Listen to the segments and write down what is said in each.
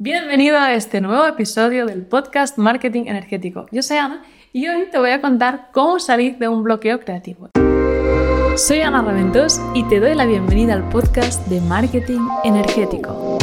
Bienvenido a este nuevo episodio del podcast Marketing Energético. Yo soy Ana y hoy te voy a contar cómo salir de un bloqueo creativo. Soy Ana Raventós y te doy la bienvenida al podcast de Marketing Energético.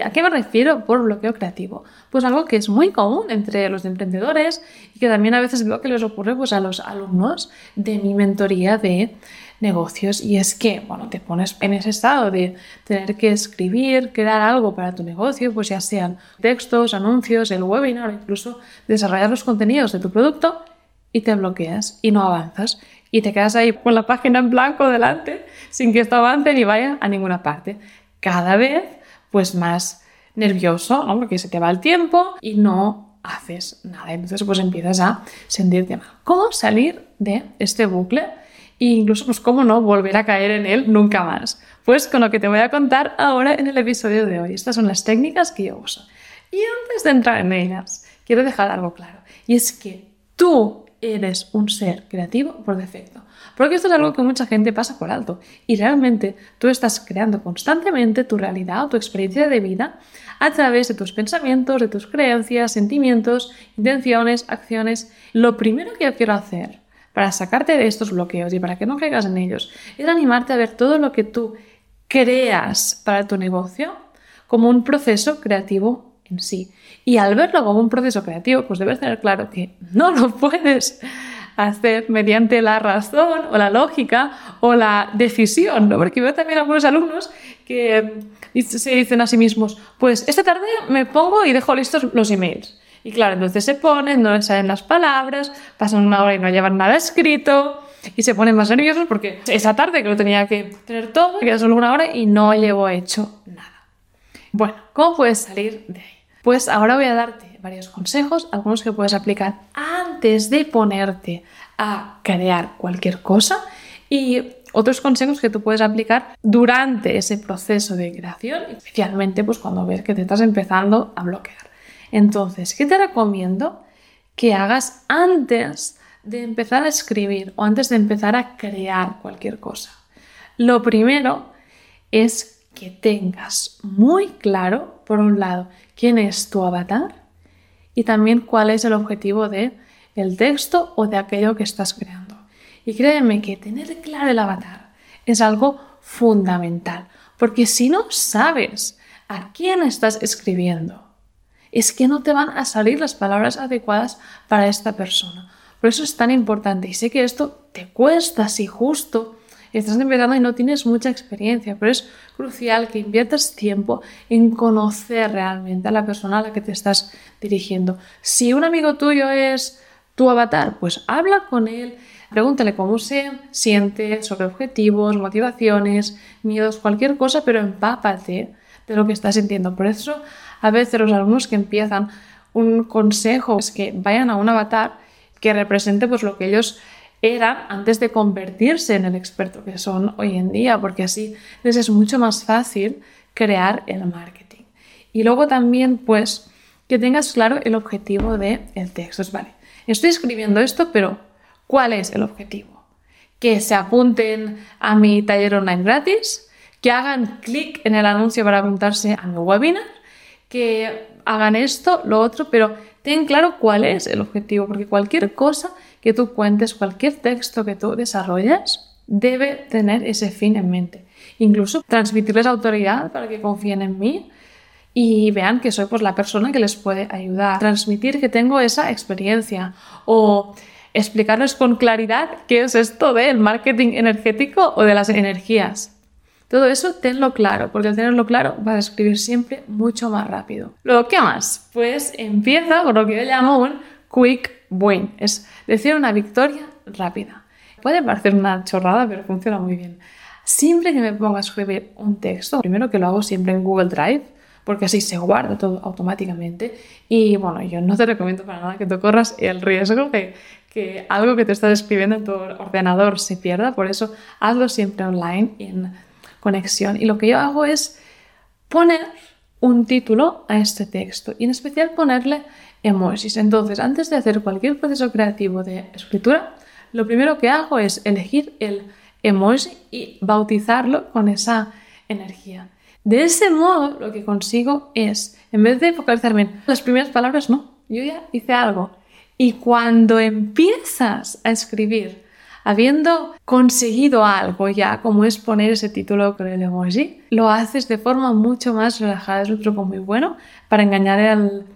¿Y a qué me refiero por bloqueo creativo? Pues algo que es muy común entre los emprendedores y que también a veces veo que les ocurre pues, a los alumnos de mi mentoría de negocios y es que, bueno, te pones en ese estado de tener que escribir, crear algo para tu negocio, pues ya sean textos, anuncios, el webinar incluso desarrollar los contenidos de tu producto y te bloqueas y no avanzas y te quedas ahí con la página en blanco delante sin que esto avance ni vaya a ninguna parte. Cada vez pues más nervioso, ¿no? Porque se te va el tiempo y no haces nada. Entonces pues empiezas a sentirte mal. ¿Cómo salir de este bucle? e incluso, pues, cómo no volver a caer en él nunca más. Pues con lo que te voy a contar ahora en el episodio de hoy. Estas son las técnicas que yo uso. Y antes de entrar en ellas, quiero dejar algo claro. Y es que tú eres un ser creativo por defecto. Porque esto es algo que mucha gente pasa por alto. Y realmente tú estás creando constantemente tu realidad o tu experiencia de vida a través de tus pensamientos, de tus creencias, sentimientos, intenciones, acciones. Lo primero que yo quiero hacer para sacarte de estos bloqueos y para que no caigas en ellos, es animarte a ver todo lo que tú creas para tu negocio como un proceso creativo en sí. Y al verlo como un proceso creativo, pues debes tener claro que no lo puedes hacer mediante la razón o la lógica o la decisión, ¿no? Porque veo también algunos alumnos que se dicen a sí mismos, pues esta tarde me pongo y dejo listos los emails. Y claro, entonces se ponen, no les salen las palabras, pasan una hora y no llevan nada escrito y se ponen más nerviosos porque esa tarde que lo tenía que tener todo, queda solo una hora y no llevo hecho nada. Bueno, ¿cómo puedes salir de ahí? Pues ahora voy a darte varios consejos, algunos que puedes aplicar antes de ponerte a crear cualquier cosa y otros consejos que tú puedes aplicar durante ese proceso de creación, especialmente pues cuando ves que te estás empezando a bloquear. Entonces, ¿qué te recomiendo? Que hagas antes de empezar a escribir o antes de empezar a crear cualquier cosa. Lo primero es que tengas muy claro, por un lado, quién es tu avatar y también cuál es el objetivo de el texto o de aquello que estás creando. Y créeme que tener claro el avatar es algo fundamental, porque si no sabes a quién estás escribiendo, es que no te van a salir las palabras adecuadas para esta persona. Por eso es tan importante y sé que esto te cuesta si justo estás empezando y no tienes mucha experiencia, pero es crucial que inviertas tiempo en conocer realmente a la persona a la que te estás dirigiendo. Si un amigo tuyo es tu avatar, pues habla con él, pregúntale cómo se siente sobre objetivos, motivaciones, miedos, cualquier cosa, pero empápate de lo que estás sintiendo. Por eso a veces los alumnos que empiezan un consejo es que vayan a un avatar que represente pues lo que ellos eran antes de convertirse en el experto que son hoy en día, porque así les es mucho más fácil crear el marketing. Y luego también pues que tengas claro el objetivo del el texto. Vale, estoy escribiendo esto, pero ¿cuál es el objetivo? Que se apunten a mi taller online gratis, que hagan clic en el anuncio para apuntarse a mi webinar, que hagan esto, lo otro, pero ten claro cuál es el objetivo, porque cualquier cosa que tú cuentes, cualquier texto que tú desarrolles, debe tener ese fin en mente. Incluso transmitirles autoridad para que confíen en mí y vean que soy pues, la persona que les puede ayudar. Transmitir que tengo esa experiencia o explicarles con claridad qué es esto del marketing energético o de las energías. Todo eso tenlo claro, porque al tenerlo claro vas a escribir siempre mucho más rápido. Luego, ¿qué más? Pues empieza con lo que yo llamo un quick win, es decir, una victoria rápida. Puede parecer una chorrada, pero funciona muy bien. Siempre que me ponga a escribir un texto, primero que lo hago siempre en Google Drive, porque así se guarda todo automáticamente. Y bueno, yo no te recomiendo para nada que tú corras el riesgo de que algo que te estás escribiendo en tu ordenador se pierda, por eso hazlo siempre online en conexión. Y lo que yo hago es poner un título a este texto y en especial ponerle emojis. Entonces, antes de hacer cualquier proceso creativo de escritura, lo primero que hago es elegir el emoji y bautizarlo con esa energía. De ese modo, lo que consigo es, en vez de focalizarme en las primeras palabras, no, yo ya hice algo. Y cuando empiezas a escribir, habiendo conseguido algo ya, como es poner ese título con el emoji, lo haces de forma mucho más relajada. Es un truco muy bueno para engañar al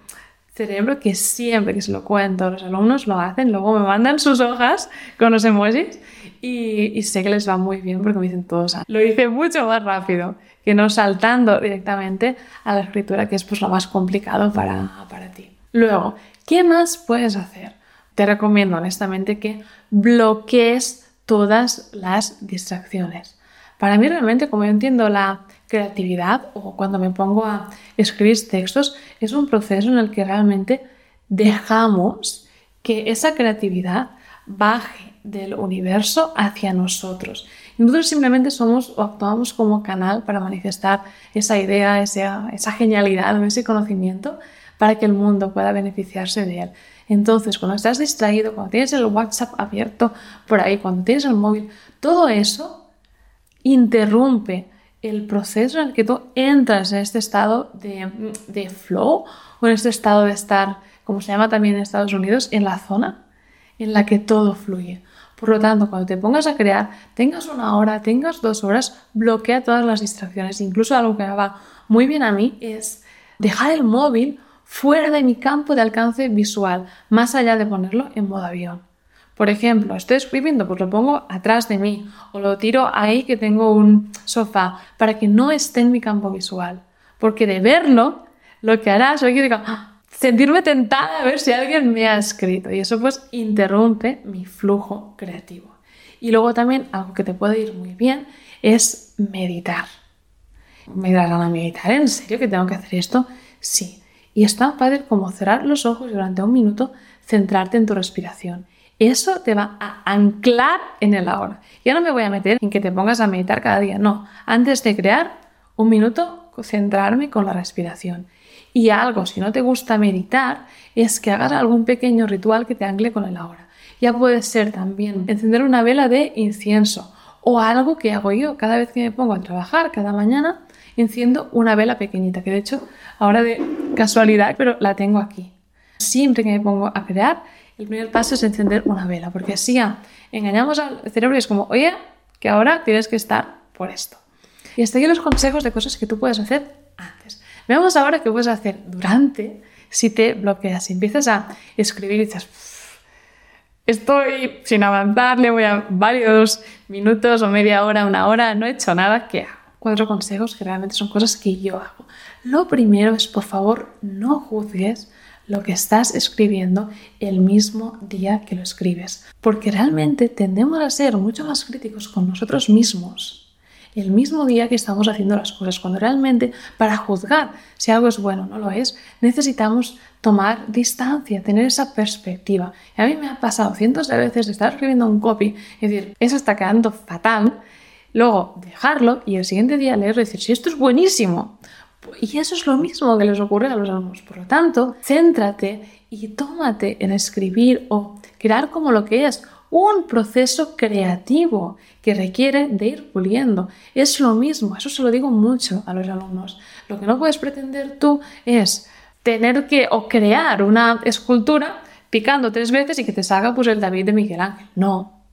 cerebro que siempre que se lo cuento, los alumnos lo hacen, luego me mandan sus hojas con los emojis y, sé que les va muy bien porque me dicen todos, lo hice mucho más rápido que no saltando directamente a la escritura, que es pues lo más complicado para, para ti. Luego, ¿qué más puedes hacer? Te recomiendo honestamente que bloquees todas las distracciones. Para mí realmente, como yo entiendo la creatividad o cuando me pongo a escribir textos, es un proceso en el que realmente dejamos que esa creatividad baje del universo hacia nosotros. Nosotros simplemente somos o actuamos como canal para manifestar esa idea, esa, esa genialidad ese conocimiento para que el mundo pueda beneficiarse de él. Entonces, cuando estás distraído, cuando tienes el WhatsApp abierto por ahí, cuando tienes el móvil, todo eso interrumpe el proceso en el que tú entras en este estado de, de flow o en este estado de estar, como se llama también en Estados Unidos, en la zona en la que todo fluye. Por lo tanto, cuando te pongas a crear, tengas una hora, tengas dos horas, bloquea todas las distracciones. Incluso algo que me va muy bien a mí es dejar el móvil fuera de mi campo de alcance visual, más allá de ponerlo en modo avión. Por ejemplo, estoy escribiendo, pues lo pongo atrás de mí o lo tiro ahí que tengo un sofá para que no esté en mi campo visual. Porque de verlo, lo que hará es que diga, sentirme tentada a ver si alguien me ha escrito y eso pues interrumpe mi flujo creativo. Y luego también algo que te puede ir muy bien es meditar. ¿Me darán a meditar? ¿En serio que tengo que hacer esto? Sí. Y es tan fácil como cerrar los ojos y durante un minuto centrarte en tu respiración. Eso te va a anclar en el ahora. Ya no me voy a meter en que te pongas a meditar cada día. No, antes de crear, un minuto centrarme con la respiración. Y algo, si no te gusta meditar, es que hagas algún pequeño ritual que te ancle con el ahora. Ya puede ser también encender una vela de incienso o algo que hago yo cada vez que me pongo a trabajar, cada mañana, enciendo una vela pequeñita, que de hecho ahora de casualidad, pero la tengo aquí. Siempre que me pongo a crear, el primer paso es encender una vela, porque así engañamos al cerebro y es como, oye, que ahora tienes que estar por esto. Y hasta aquí los consejos de cosas que tú puedes hacer antes. Veamos ahora qué puedes hacer durante si te bloqueas, si empiezas a escribir y dices, estoy sin avanzar, le voy a varios minutos o media hora, una hora, no he hecho nada, ¿qué hago? Cuatro consejos que realmente son cosas que yo hago. Lo primero es, por favor, no juzgues lo que estás escribiendo el mismo día que lo escribes, porque realmente tendemos a ser mucho más críticos con nosotros mismos el mismo día que estamos haciendo las cosas, cuando realmente para juzgar si algo es bueno o no lo es, necesitamos tomar distancia, tener esa perspectiva. A mí me ha pasado cientos de veces de estar escribiendo un copy y decir, eso está quedando fatal, luego dejarlo y el siguiente día leerlo y decir, si esto es buenísimo. Y eso es lo mismo que les ocurre a los alumnos. Por lo tanto, céntrate y tómate en escribir o crear como lo que es un proceso creativo que requiere de ir puliendo. Es lo mismo, eso se lo digo mucho a los alumnos. Lo que no puedes pretender tú es tener que o crear una escultura picando tres veces y que te salga pues el David de Miguel Ángel. No.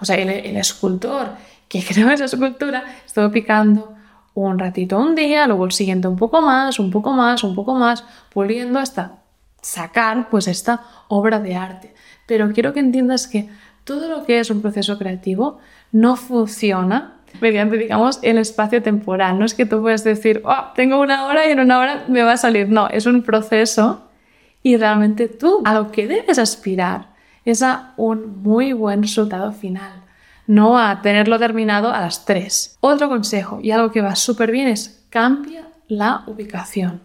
O sea, el escultor que creó esa escultura estuvo picando un ratito un día, luego el siguiente un poco más, un poco más, un poco más, puliendo hasta sacar pues esta obra de arte. Pero quiero que entiendas que todo lo que es un proceso creativo no funciona mediante, digamos, el espacio temporal. No es que tú puedas decir, oh, tengo una hora y en una hora me va a salir. No, es un proceso y realmente tú a lo que debes aspirar es a un muy buen resultado final, no a tenerlo terminado a las 3. Otro consejo y algo que va súper bien es cambia la ubicación.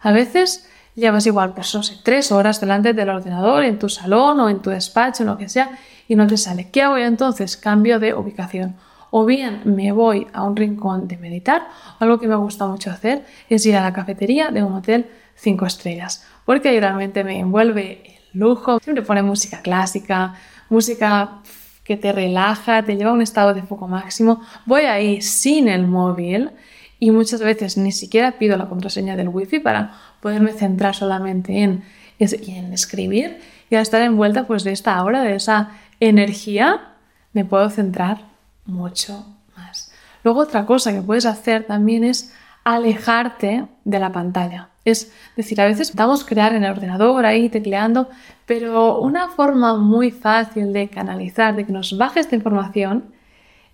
A veces llevas igual, pues no sé, tres horas delante del ordenador, en tu salón o en tu despacho, en lo que sea, y no te sale. ¿Qué hago yo entonces? Cambio de ubicación. O bien me voy a un rincón de meditar, algo que me gusta mucho hacer es ir a la cafetería de un hotel 5 estrellas, porque ahí realmente me envuelve el lujo. Siempre pone música clásica, música que te relaja, te lleva a un estado de foco máximo. Voy ahí sin el móvil y muchas veces ni siquiera pido la contraseña del wifi para poderme centrar solamente en, en escribir y al estar envuelta pues de esta hora, de esa energía, me puedo centrar mucho más. Luego otra cosa que puedes hacer también es alejarte de la pantalla. Es decir, a veces estamos crear en el ordenador ahí tecleando, pero una forma muy fácil de canalizar, de que nos baje esta información,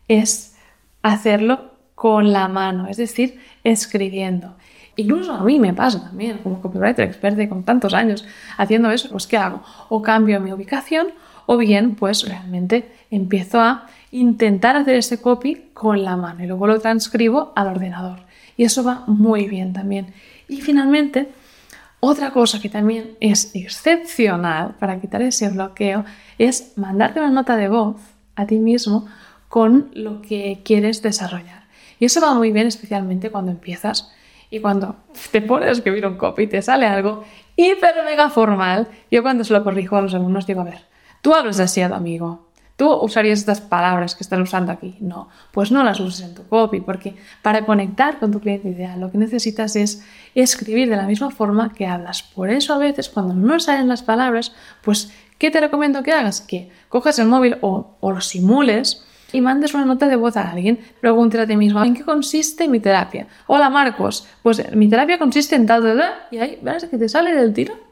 es hacerlo con la mano, es decir, escribiendo. Incluso a mí me pasa también, como copywriter experta con tantos años haciendo eso, pues ¿qué hago? O cambio mi ubicación o bien pues realmente empiezo a intentar hacer ese copy con la mano y luego lo transcribo al ordenador. Y eso va muy bien también. Y finalmente, otra cosa que también es excepcional para quitar ese bloqueo es mandarte una nota de voz a ti mismo con lo que quieres desarrollar. Y eso va muy bien especialmente cuando empiezas y cuando te pones a escribir un copy y te sale algo hiper mega formal. Yo cuando se lo corrijo a los alumnos digo, a ver, tú hablas demasiado, amigo. ¿Tú usarías estas palabras que estás usando aquí? No, pues no las uses en tu copy, porque para conectar con tu cliente ideal lo que necesitas es escribir de la misma forma que hablas. Por eso a veces cuando no salen las palabras, pues ¿qué te recomiendo que hagas? Que cojas el móvil o, o lo simules y mandes una nota de voz a alguien, pregúntale a ti mismo, ¿en qué consiste mi terapia? Hola Marcos, pues mi terapia consiste en tal, tal, tal, y ahí verás que te sale del tiro.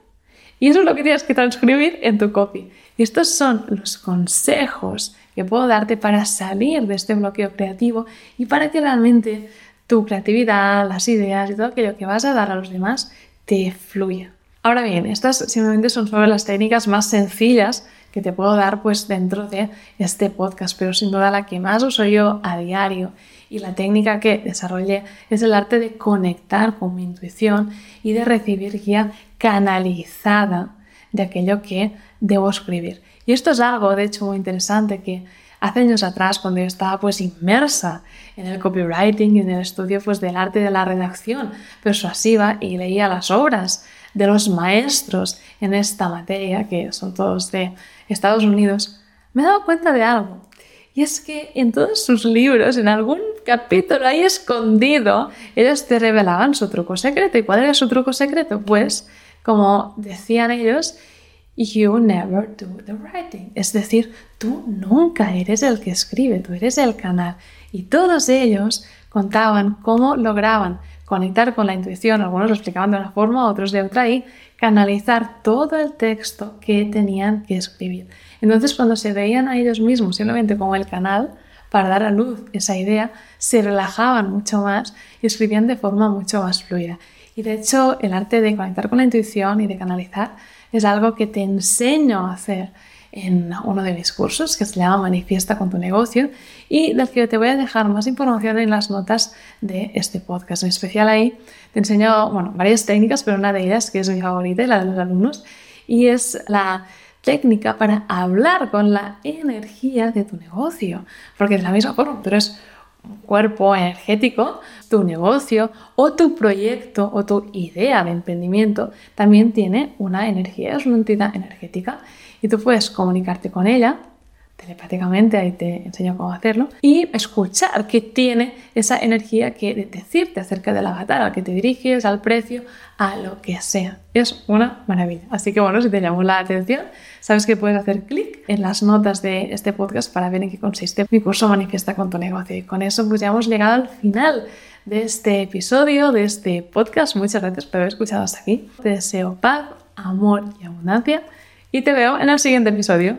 Y eso es lo que tienes que transcribir en tu copy. Estos son los consejos que puedo darte para salir de este bloqueo creativo y para que realmente tu creatividad, las ideas y todo aquello que vas a dar a los demás te fluya. Ahora bien, estas simplemente son sobre las técnicas más sencillas que te puedo dar pues dentro de este podcast, pero sin duda la que más uso yo a diario y la técnica que desarrollé es el arte de conectar con mi intuición y de recibir guía canalizada de aquello que debo escribir. Y esto es algo, de hecho, muy interesante que hace años atrás, cuando yo estaba pues inmersa en el copywriting y en el estudio pues del arte de la redacción persuasiva y leía las obras de los maestros en esta materia, que son todos de Estados Unidos, me he dado cuenta de algo. Y es que en todos sus libros, en algún capítulo ahí escondido, ellos te revelaban su truco secreto. ¿Y cuál era su truco secreto? Pues, como decían ellos, You never do the writing. Es decir, tú nunca eres el que escribe, tú eres el canal. Y todos ellos contaban cómo lograban conectar con la intuición, algunos lo explicaban de una forma, otros de otra, y canalizar todo el texto que tenían que escribir. Entonces, cuando se veían a ellos mismos simplemente como el canal para dar a luz esa idea, se relajaban mucho más y escribían de forma mucho más fluida. Y de hecho, el arte de conectar con la intuición y de canalizar es algo que te enseño a hacer en uno de mis cursos que se llama Manifiesta con tu negocio y del que te voy a dejar más información en las notas de este podcast. En especial ahí te enseño bueno, varias técnicas, pero una de ellas que es mi favorita y la de los alumnos y es la técnica para hablar con la energía de tu negocio. Porque de la misma forma, tú eres cuerpo energético, tu negocio o tu proyecto o tu idea de emprendimiento también tiene una energía, es una entidad energética y tú puedes comunicarte con ella telepáticamente, ahí te enseño cómo hacerlo, y escuchar que tiene esa energía que decirte acerca del avatar al que te diriges, al precio, a lo que sea. Es una maravilla. Así que bueno, si te llamó la atención, sabes que puedes hacer clic en las notas de este podcast para ver en qué consiste mi curso Manifiesta con tu negocio. Y con eso pues ya hemos llegado al final de este episodio, de este podcast. Muchas gracias por haber escuchado hasta aquí. Te deseo paz, amor y abundancia y te veo en el siguiente episodio.